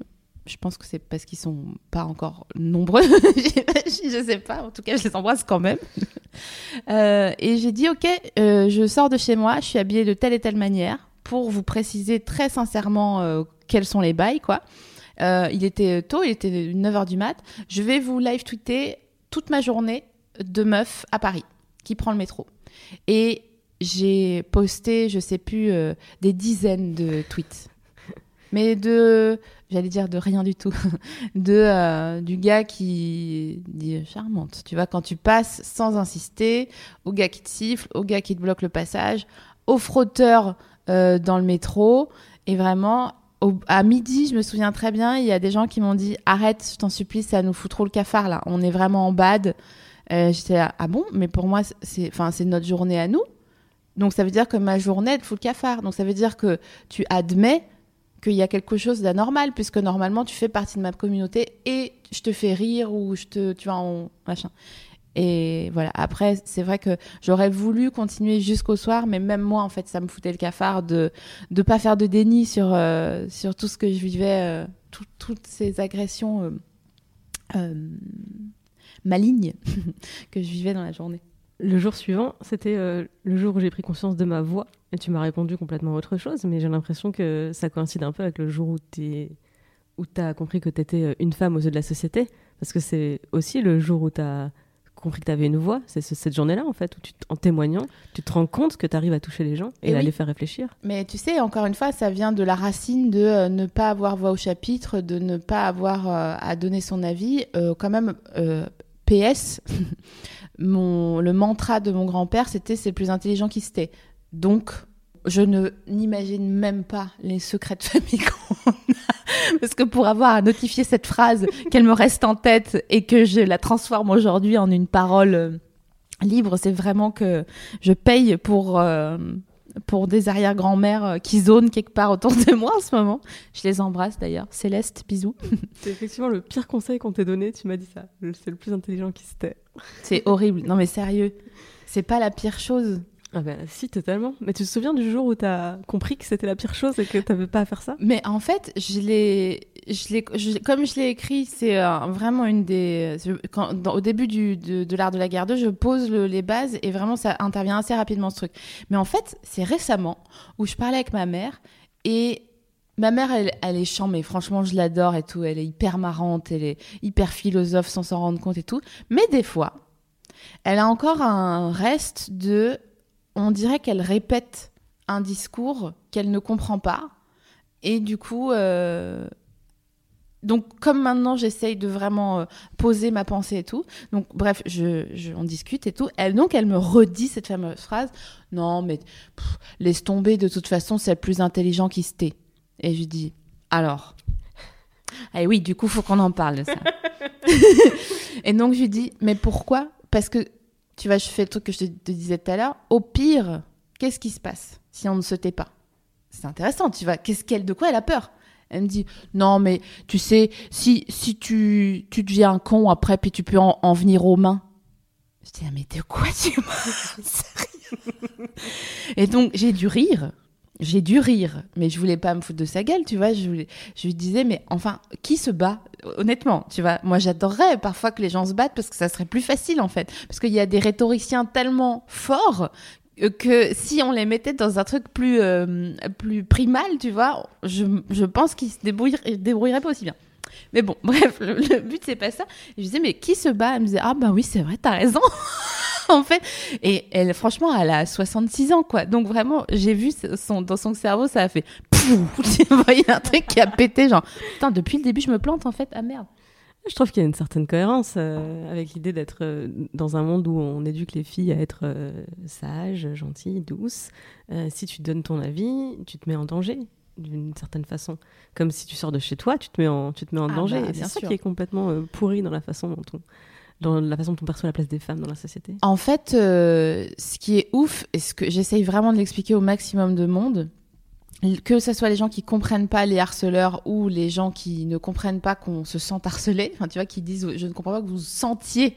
B: Je pense que c'est parce qu'ils sont pas encore nombreux. *laughs* je sais pas. En tout cas, je les embrasse quand même. *laughs* Euh, et j'ai dit, ok, euh, je sors de chez moi, je suis habillée de telle et telle manière pour vous préciser très sincèrement euh, quels sont les bails, quoi. Il était tôt, il était 9h du mat. Je vais vous live tweeter toute ma journée de meuf à Paris qui prend le métro. Et j'ai posté, je sais plus, euh, des dizaines de tweets. Mais de, j'allais dire de rien du tout, *laughs* de euh, du gars qui dit charmante. Tu vois, quand tu passes sans insister, au gars qui te siffle, au gars qui te bloque le passage, au frotteur euh, dans le métro, et vraiment. à midi, je me souviens très bien, il y a des gens qui m'ont dit arrête, je t'en supplie, ça nous fout trop le cafard là. On est vraiment en bad. Euh, J'étais ah bon, mais pour moi, c'est, notre journée à nous. Donc ça veut dire que ma journée, elle fout le cafard. Donc ça veut dire que tu admets qu'il y a quelque chose d'anormal, puisque normalement tu fais partie de ma communauté et je te fais rire ou je te, tu vois, machin. Et voilà. Après, c'est vrai que j'aurais voulu continuer jusqu'au soir, mais même moi, en fait, ça me foutait le cafard de de pas faire de déni sur euh, sur tout ce que je vivais, euh, tout- toutes ces agressions euh, euh, malignes *laughs* que je vivais dans la journée.
A: Le jour suivant, c'était euh, le jour où j'ai pris conscience de ma voix. Et tu m'as répondu complètement autre chose, mais j'ai l'impression que ça coïncide un peu avec le jour où tu où as compris que tu étais une femme aux yeux de la société. Parce que c'est aussi le jour où tu as compris que tu avais une voix. C'est ce- cette journée-là, en fait, où tu, en témoignant, tu te rends compte que tu arrives à toucher les gens et,
B: Et
A: à
B: oui.
A: les faire réfléchir.
B: Mais tu sais, encore une fois, ça vient de la racine de euh, ne pas avoir voix au chapitre, de ne pas avoir euh, à donner son avis. Euh, quand même, euh, PS, *laughs* mon, le mantra de mon grand-père, c'était c'est le plus intelligent qui se tait. Donc, je ne n'imagine même pas les secrets de famille *laughs* qu'on a. Parce que pour avoir à notifier cette phrase, *laughs* qu'elle me reste en tête et que je la transforme aujourd'hui en une parole euh, libre, c'est vraiment que je paye pour, euh, pour des arrière-grand-mères euh, qui zonent quelque part autour de moi en ce moment. Je les embrasse d'ailleurs. Céleste, bisous. *laughs*
A: C'est effectivement le pire conseil qu'on t'ait donné, tu m'as dit ça. C'est le plus intelligent qui se tait.
B: C'est horrible. Non mais sérieux, c'est pas la pire chose.
A: Ah ben si, totalement. Mais tu te souviens du jour où tu as compris que c'était la pire chose et que tu n'avais pas à faire ça?
B: Mais en fait, je l'ai, je l'ai, comme je l'ai écrit, c'est euh, vraiment une des. au début du, de, l'art de la guerre 2, je pose le- les bases et vraiment ça intervient assez rapidement ce truc. Mais en fait, c'est récemment où je parlais avec ma mère et ma mère, elle, elle est chiant, mais franchement, je l'adore et tout. Elle est hyper marrante, elle est hyper philosophe sans s'en rendre compte et tout. Mais des fois, elle a encore un reste de. On dirait qu'elle répète un discours qu'elle ne comprend pas. Et du coup, euh, donc comme maintenant j'essaye de vraiment euh, poser ma pensée et tout, donc bref, je, je- on discute et tout. Elle donc elle me redit cette fameuse phrase non mais pff, laisse tomber de toute façon c'est le plus intelligent qui se tait. Et je lui dis alors? Eh oui, du coup faut qu'on en parle de ça. *laughs* et donc je lui dis mais pourquoi? Parce que tu vois, je fais le truc que je te, disais tout à l'heure. Au pire, qu'est-ce qui se passe si on ne se tait pas? C'est intéressant, tu vois. Qu'est-ce qu'elle, de quoi elle a peur? Elle me dit, non, mais tu sais, si, si tu, tu deviens un con après, puis tu peux en, en venir aux mains. Je dis, ah, mais de quoi tu *laughs* me Et donc, j'ai dû rire. J'ai dû rire, mais je voulais pas me foutre de sa gueule, tu vois. Je, lui disais, mais enfin, qui se bat? Honnêtement, tu vois. Moi, j'adorerais parfois que les gens se battent parce que ça serait plus facile, en fait. Parce qu'il y a des rhétoriciens tellement forts que si on les mettait dans un truc plus, euh, plus primal, tu vois, je, je pense qu'ils se débrouilleraient, débrouilleraient pas aussi bien. Mais bon, *laughs* bref, le, but c'est pas ça. Je disais, mais qui se bat? Elle me disait, ah bah oui, c'est vrai, t'as raison. *laughs* *laughs* en fait, et elle, franchement, elle a 66 ans, quoi. Donc vraiment, j'ai vu son, dans son cerveau, ça a fait pouf, *laughs* tu vois, il y a un truc qui a pété, genre, putain, depuis le début, je me plante en fait, ah merde.
A: Je trouve qu'il y a une certaine cohérence euh, avec l'idée d'être euh, dans un monde où on éduque les filles à être euh, sages, gentilles, douces. Euh, si tu donnes ton avis, tu te mets en danger d'une certaine façon. Comme si tu sors de chez toi, tu te mets en, tu te mets en
B: Ah
A: danger.
B: bah,
A: c'est ça
B: sûr.
A: qui est complètement pourri dans la façon dont on, dans la façon dont on perçoit la place des femmes dans la société?
B: En fait, euh, ce qui est ouf, et ce que j'essaye vraiment de l'expliquer au maximum de monde, que ce soit les gens qui comprennent pas les harceleurs ou les gens qui ne comprennent pas qu'on se sent harcelé, enfin tu vois, qui disent je ne comprends pas que vous vous sentiez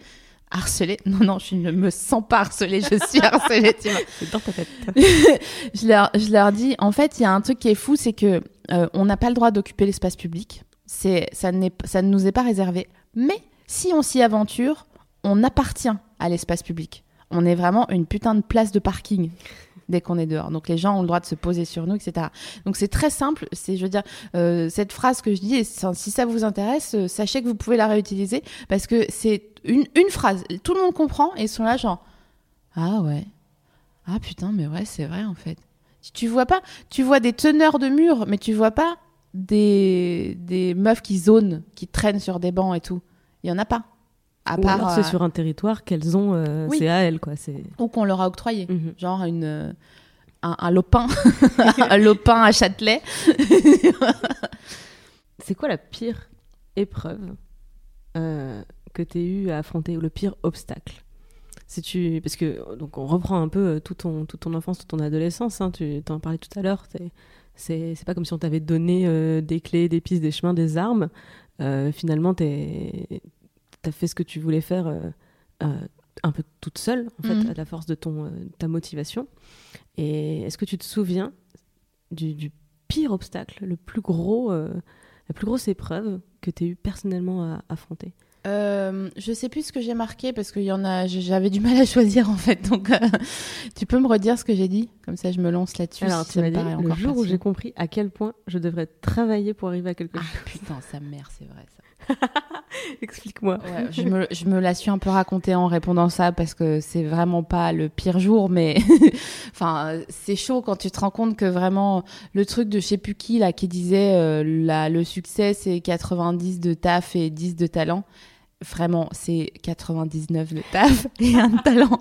B: harcelé. *laughs* Non, non, je ne me sens pas harcelé, je suis harcelé, tu vois. *laughs*
A: C'est dans ta tête. *laughs*
B: je, leur, je leur dis, en fait, il y a un truc qui est fou, c'est que euh, on n'a pas le droit d'occuper l'espace public. C'est, ça, n'est, ça ne nous est pas réservé. Mais si on s'y aventure, on appartient à l'espace public. On est vraiment une putain de place de parking dès qu'on est dehors. Donc les gens ont le droit de se poser sur nous, etc. Donc c'est très simple. C'est, je veux euh, cette phrase que je dis, si ça vous intéresse, euh, sachez que vous pouvez la réutiliser parce que c'est une, phrase. Tout le monde comprend et ils sont là genre, ah ouais, ah putain, mais ouais, c'est vrai en fait. Tu vois pas, tu vois des teneurs de murs, mais tu vois pas des, des meufs qui zonent, qui traînent sur des bancs et tout. Il y en a pas. À
A: Ou
B: part.
A: alors c'est
B: euh,
A: sur un territoire qu'elles ont, euh,
B: Oui.
A: c'est à elles quoi. C'est.
B: Ou qu'on leur a octroyé.
A: Mhm.
B: Genre une, euh, un, un lopin. *laughs* un lopin à Châtelet. *laughs*
A: C'est quoi la pire épreuve euh, que tu eu à affronter ou le pire obstacle? Si tu parce que donc on reprend un peu euh, tout ton toute ton enfance toute ton adolescence hein, tu t'en parlais tout à l'heure c'est c'est pas comme si on t'avait donné euh, des clés des pistes des chemins des armes Euh, finalement t'es t'as fait ce que tu voulais faire euh, euh, un peu toute seule en fait
B: Mhm.
A: à la force de ton euh, ta motivation et est-ce que tu te souviens du, du pire obstacle le plus gros la plus grosse épreuve que tu as eu personnellement à affronter?
B: Euh, je sais plus ce que j'ai marqué parce y en a, j'avais du mal à choisir en fait. Donc, euh, *laughs* tu peux me redire ce que j'ai dit? Comme ça, je me lance là-dessus.
A: Alors,
B: si
A: tu m'as dit le jour où j'ai compris à quel point je devrais travailler pour arriver à quelque
B: Ah
A: chose.
B: putain, sa mère, c'est vrai ça. *laughs*
A: Explique-moi.
B: Ouais, je, me, je me la suis un peu racontée en répondant ça parce que c'est vraiment pas le pire jour, mais *laughs* enfin c'est chaud quand tu te rends compte que vraiment le truc de je sais plus qui là qui disait euh, la- le succès c'est 90 de taf et 10 de talent. Vraiment, c'est 99 de taf et un de talent.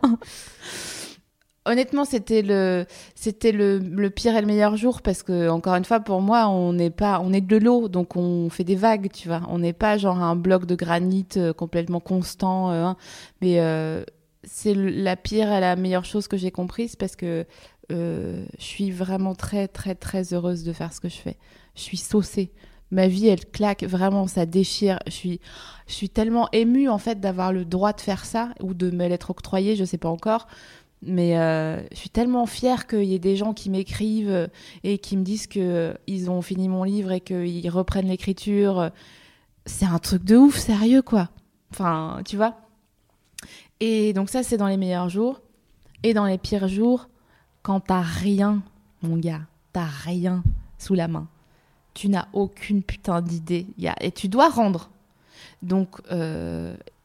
B: Honnêtement, c'était le c'était le, le pire et le meilleur jour parce que encore une fois pour moi, on n'est pas on est de l'eau donc on fait des vagues, tu vois. On n'est pas genre un bloc de granit euh, complètement constant euh, hein. mais euh, c'est la pire et la meilleure chose que j'ai comprise parce que je suis vraiment très très très heureuse de faire ce que je fais. Je suis saucée. Ma vie, elle claque vraiment, ça déchire. Je suis, je suis tellement émue en fait d'avoir le droit de faire ça ou de me l'être octroyé, je sais pas encore. Mais euh, je suis tellement fière qu'il y ait des gens qui m'écrivent euh, et qui me disent que euh, ont fini mon livre et qu'ils reprennent l'écriture. C'est un truc de ouf, sérieux quoi. Enfin, tu vois. Et donc ça, c'est dans les meilleurs jours. Et dans les pires jours, quand t'as rien, mon gars, t'as rien sous la main. Tu n'as aucune putain d'idée. Et tu dois rendre. Donc,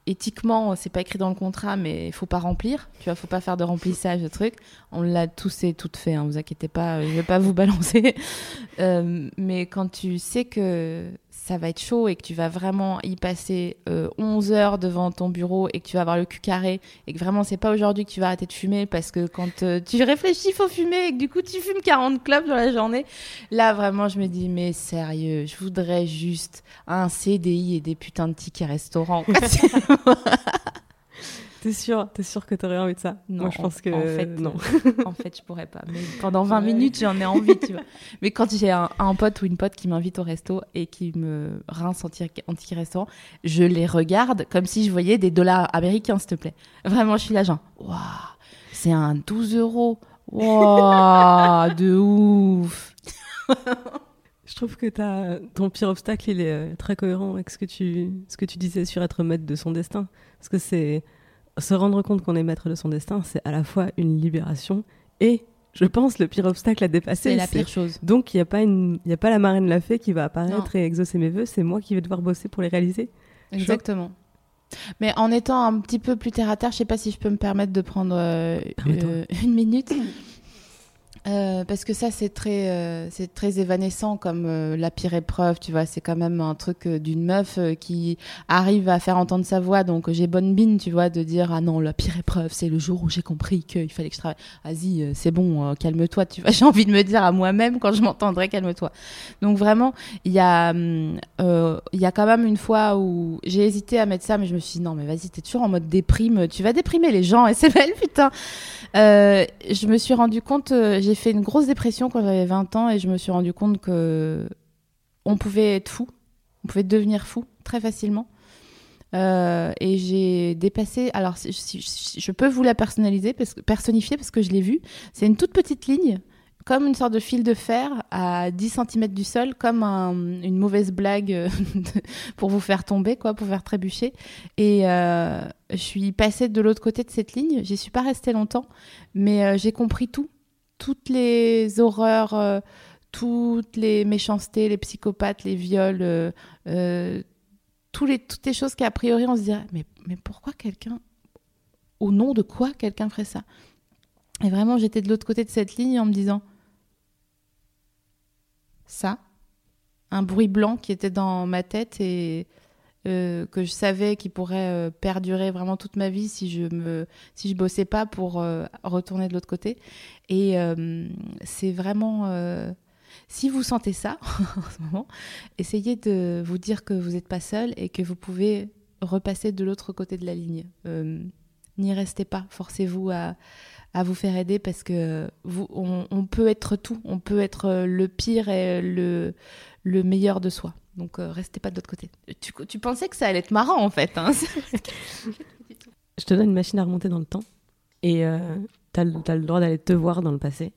B: éthiquement, c'est pas écrit dans le contrat, mais il faut pas remplir. Tu vois, faut pas faire de remplissage de trucs. On l'a tous et toutes fait, hein, vous inquiétez pas, je vais pas vous *laughs* balancer. Euh, mais quand tu sais que ça va être chaud et que tu vas vraiment y passer euh, 11 heures devant ton bureau et que tu vas avoir le cul carré et que vraiment c'est pas aujourd'hui que tu vas arrêter de fumer parce que quand euh, tu réfléchis, il faut fumer et que du coup tu fumes 40 clopes dans la journée, là vraiment je me dis mais sérieux, je voudrais juste un CDI et des putains de tickets restaurants. *laughs* *laughs*
A: T'es sûr, t'es sûr que t'aurais envie de ça?
B: Non,
A: Moi, je pense que
B: en fait,
A: non. *laughs*
B: en fait, je pourrais pas. Mais *laughs* pendant 20
A: Ouais.
B: minutes, j'en ai envie, tu vois. Mais quand j'ai un, un pote ou une pote qui m'invite au resto et qui me rince anti- anti-restaurant, je les regarde comme si je voyais des dollars américains, s'il te plaît. Vraiment, je suis là, genre, waouh, c'est un 12 euros. Waouh, de ouf. *laughs*
A: Je trouve que t'as- ton pire obstacle, il est euh, très cohérent avec ce que tu, ce que tu disais sur être maître de son destin. Parce que c'est se rendre compte qu'on est maître de son destin, c'est à la fois une libération et, je pense, le pire obstacle à dépasser.
B: C'est la pire chose.
A: Donc, il n'y a, pas une- il y a pas la marraine la fée qui va apparaître et exaucer mes vœux, c'est moi qui vais devoir bosser pour les réaliser.
B: Exactement. Mais en étant un petit peu plus terre à terre, je sais pas si je peux me permettre de prendre euh, euh, une minute. Euh, parce que ça c'est très euh, c'est très évanescent comme euh, la pire épreuve tu vois. C'est quand même un truc euh, d'une meuf euh, qui arrive à faire entendre sa voix. Donc j'ai bonne bine tu vois de dire ah non la pire épreuve c'est le jour où j'ai compris qu'il fallait que je travaille. Vas-y c'est bon calme-toi tu vois. *laughs* J'ai envie de me dire à moi-même quand je m'entendrai calme-toi. Donc vraiment il y a hum, il y a quand même une fois où j'ai hésité à mettre ça mais je me suis dit non mais vas-y t'es toujours en mode déprime. Tu vas déprimer les gens et c'est belle putain. Je me suis rendu compte, j'ai fait une grosse dépression quand j'avais 20 ans et je me suis rendu compte que on pouvait être fou, on pouvait devenir fou très facilement. Euh, et j'ai dépassé. Alors, je peux vous la personnaliser, parce personnifier parce que je l'ai vu. C'est une toute petite ligne, comme une sorte de fil de fer à 10 cm du sol, comme un- une mauvaise blague euh, *laughs* pour vous faire tomber, quoi, pour faire trébucher. Et euh, je suis passée de l'autre côté de cette ligne. J'y suis pas restée longtemps, mais j'ai compris tout, toutes les horreurs, euh, toutes les méchancetés, les psychopathes, les viols, euh, euh, toutes les choses qu'a priori on se dirait, mais, mais pourquoi quelqu'un, au nom de quoi quelqu'un ferait ça? Et vraiment, j'étais de l'autre côté de cette ligne en me disant, ça, un bruit blanc qui était dans ma tête et euh, que je savais qui pourrait euh, perdurer vraiment toute ma vie si je me si je bossais pas pour euh, retourner de l'autre côté. Et c'est vraiment si vous sentez ça *laughs* en ce moment essayez de vous dire que vous n'êtes pas seul et que vous pouvez repasser de l'autre côté de la ligne. N'y restez pas. Forcez-vous à à vous faire aider parce que vous on peut être tout. On peut être le pire et le le meilleur de soi donc euh, restez pas de l'autre côté. Tu, tu pensais que ça allait être marrant en fait. Hein *laughs*
A: Je te donne une machine à remonter dans le temps et euh, t'as le t'as le droit d'aller te voir dans le passé,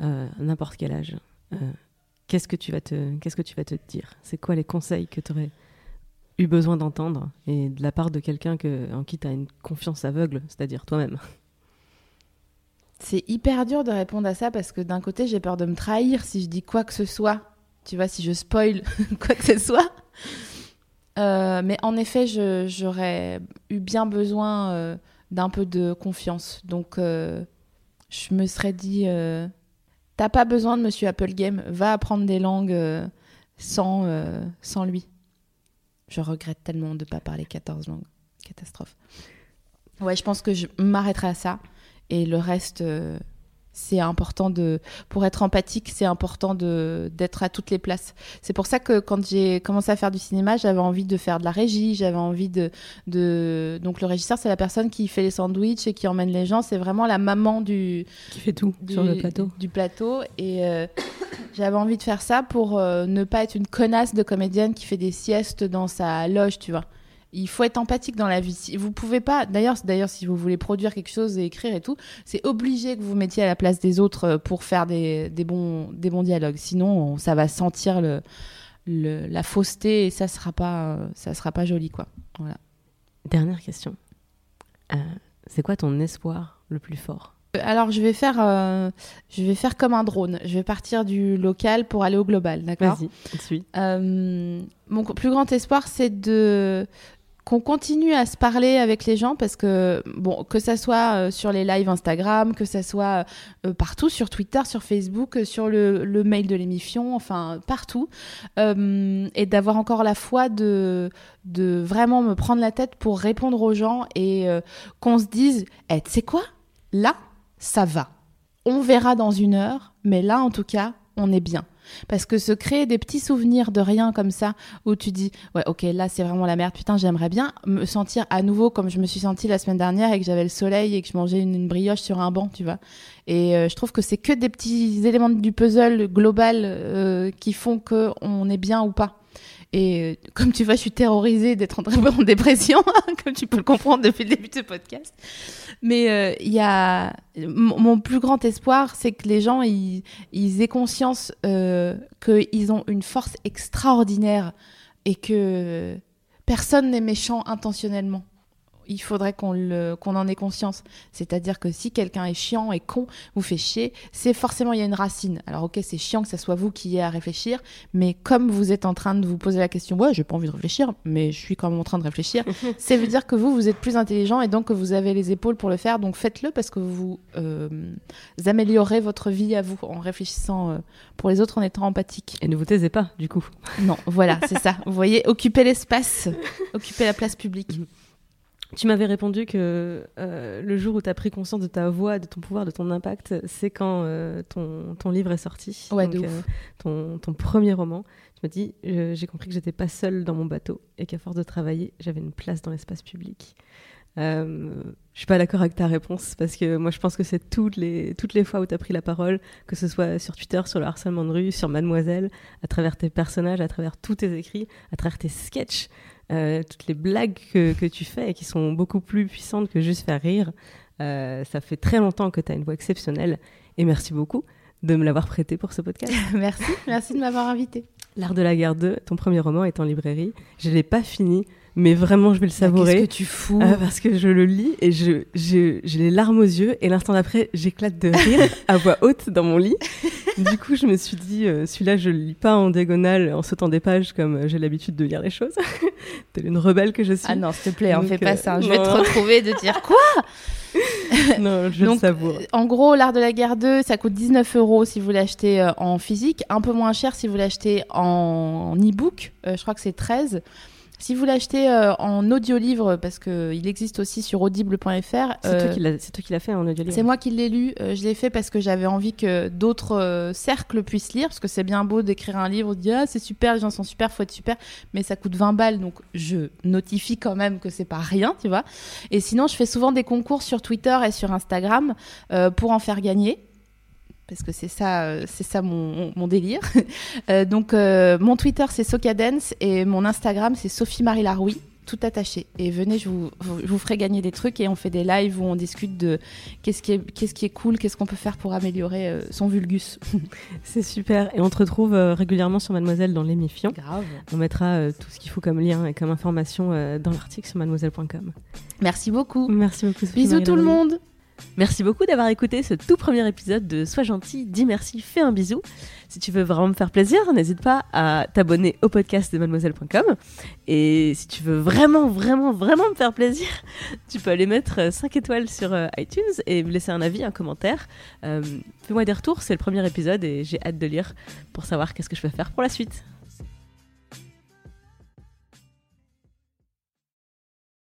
A: euh, à n'importe quel âge. Euh, qu'est-ce que tu vas te Qu'est-ce que tu vas te dire? C'est quoi les conseils que tu aurais eu besoin d'entendre et de la part de quelqu'un que, en qui tu as une confiance aveugle, c'est-à-dire toi-même?
B: C'est hyper dur de répondre à ça parce que d'un côté j'ai peur de me trahir si je dis quoi que ce soit. Tu vois, si je spoil *laughs* quoi que ce soit. Euh, mais en effet, j'aurais eu bien besoin euh, d'un peu de confiance. Donc, euh, je me serais dit, t'as pas besoin de Monsieur Apple Game, va apprendre des langues sans, sans lui. Je regrette tellement de pas parler 14 langues. Catastrophe. Ouais, je pense que je m'arrêterai à ça. Et le reste, c'est important de. Pour être empathique, c'est important de d'être à toutes les places. C'est pour ça que quand j'ai commencé à faire du cinéma, j'avais envie de faire de la régie, j'avais envie de, de. Donc le régisseur, c'est la personne qui fait les sandwichs et qui emmène les gens. C'est vraiment la maman du,
A: Qui fait tout
B: du,
A: sur le plateau
B: du plateau. Et euh, j'avais envie de faire ça pour euh, ne pas être une connasse de comédienne qui fait des siestes dans sa loge, tu vois. Il faut être empathique dans la vie. Si vous pouvez pas, d'ailleurs, d'ailleurs, si vous voulez produire quelque chose et écrire et tout, c'est obligé que vous mettiez à la place des autres euh, pour faire des, des bons, des bons dialogues. Sinon, on- ça va sentir le, le- la fausseté et ça sera pas, euh, ça sera pas joli, quoi. Voilà.
A: Dernière question. Euh, c'est quoi ton espoir le plus fort?
B: Alors, je vais faire, euh, je vais faire comme un drone. Je vais partir du local pour aller au global, d'accord?
A: Vas-y.
B: Euh, mon plus grand espoir, c'est de qu'on continue à se parler avec les gens parce que bon que ça soit euh, sur les lives Instagram que ça soit euh, partout sur Twitter sur Facebook euh, sur le, mail de l'émission enfin partout et d'avoir encore la foi de de vraiment me prendre la tête pour répondre aux gens et qu'on se dise eh, tu sais quoi? Là ça va. On verra dans une heure mais là en tout cas on est bien Parce que se créer des petits souvenirs de rien comme ça, où tu dis, ouais, ok, là c'est vraiment la merde, putain, j'aimerais bien me sentir à nouveau comme je me suis sentie la semaine dernière et que j'avais le soleil et que je mangeais une, brioche sur un banc, tu vois. Et euh, je trouve que c'est que des petits éléments du puzzle global euh, qui font que on est bien ou pas. Et euh, comme tu vois, je suis terrorisée d'être en, dépression, *laughs* comme tu peux le comprendre depuis le début de ce podcast. Mais euh, il y a mon plus grand espoir, c'est que les gens ils aient conscience euh, qu'ils ont une force extraordinaire et que personne n'est méchant intentionnellement. Il faudrait qu'on le qu'on en ait conscience. C'est-à-dire que si quelqu'un est chiant et con, vous fait chier, c'est forcément il y a une racine. Alors ok, c'est chiant que ça soit vous qui ayez à réfléchir, mais comme vous êtes en train de vous poser la question, ouais, j'ai pas envie de réfléchir, mais je suis quand même en train de réfléchir, *laughs* ça veut dire que vous, vous êtes plus intelligent et donc que vous avez les épaules pour le faire. Donc faites-le parce que vous euh, améliorez votre vie à vous en réfléchissant euh, pour les autres en étant empathique.
A: Et ne vous taisez pas, du coup.
B: Non, voilà, c'est ça. Vous voyez, occuper l'espace, occuper la place publique. *laughs*
A: Tu m'avais répondu que euh, le jour où tu as pris conscience de ta voix, de ton pouvoir, de ton impact, c'est quand euh, ton, ton livre est sorti.
B: Ouais,
A: Donc,
B: de ouf.
A: euh, ton, ton premier roman. Tu m'as dit, euh, j'ai compris que j'étais pas seule dans mon bateau et qu'à force de travailler, j'avais une place dans l'espace public. Euh, je suis pas d'accord avec ta réponse parce que moi je pense que c'est toutes les, toutes les fois où tu as pris la parole, que ce soit sur Twitter, sur le harcèlement de rue, sur Mademoiselle, à travers tes personnages, à travers tous tes écrits, à travers tes sketchs, euh, toutes les blagues que, que tu fais et qui sont beaucoup plus puissantes que juste faire rire. Euh, ça fait très longtemps que tu as une voix exceptionnelle et merci beaucoup de me l'avoir prêté pour ce podcast. *laughs*
B: merci, merci de m'avoir invité.
A: L'Art de la guerre 2, ton premier roman est en librairie. Je l'ai pas fini, mais vraiment je vais le savourer.
B: Qu'est-ce que tu fous
A: Euh, parce que je le lis et je, je- j'ai les larmes aux yeux et l'instant d'après j'éclate de rire *laughs* à voix haute dans mon lit. Du coup je me suis dit euh, celui-là je le lis pas en diagonale en sautant des pages comme euh, j'ai l'habitude de lire les choses. *laughs* Telle une rebelle que je suis.
B: Ah non, s'il te plaît, on fait pas
A: euh,
B: ça. Je vais te retrouver de dire *laughs* quoi?
A: Non, je
B: Donc,
A: le savoure.
B: En gros, l'art de la guerre 2, ça coûte 19 euros si vous l'achetez en physique, un peu moins cher si vous l'achetez en e-book. Euh, je crois que c'est 13. Si vous l'achetez euh, en audiolivre, parce qu'il existe aussi sur audible.fr,
A: C'est
B: euh,
A: toi qui l'as- c'est toi qui l'as fait en audio
B: c'est moi qui l'ai lu. Euh, je l'ai fait parce que j'avais envie que d'autres cercles puissent lire. Parce que c'est bien beau d'écrire un livre, de dire ah, c'est super, les gens sont super, faut être super. Mais ça coûte 20 balles. Donc je notifie quand même que c'est pas rien, tu vois. Et sinon, je fais souvent des concours sur Twitter et sur Instagram pour en faire gagner. Parce que c'est ça, euh, c'est ça mon, mon délire. *laughs* Euh, donc euh, mon Twitter c'est Socadence et mon Instagram c'est Sophie Marie Laroui, tout attaché. Et venez, je vous, je vous ferai gagner des trucs et on fait des lives où on discute de qu'est-ce qui est, qu'est-ce qui est cool, qu'est-ce qu'on peut faire pour améliorer son vulgus. *laughs*
A: C'est super et on te retrouve régulièrement sur Mademoiselle dans l'émission.
B: Grave.
A: On mettra tout ce qu'il faut comme lien et comme information dans l'article sur mademoiselle.com.
B: Merci beaucoup.
A: Merci beaucoup. Sophie
B: Bisous
A: Marie
B: tout le monde.
A: Merci beaucoup d'avoir écouté ce tout premier épisode de Sois gentil, dis merci, fais un bisou. Si tu veux vraiment me faire plaisir, n'hésite pas à t'abonner au podcast de mademoiselle.com. Et si tu veux vraiment, vraiment, vraiment me faire plaisir, *laughs* tu peux aller mettre 5 étoiles sur euh, iTunes et me laisser un avis, un commentaire. Euh, Fais-moi des retours, c'est le premier épisode et j'ai hâte de lire pour savoir qu'est-ce que je peux faire pour la suite.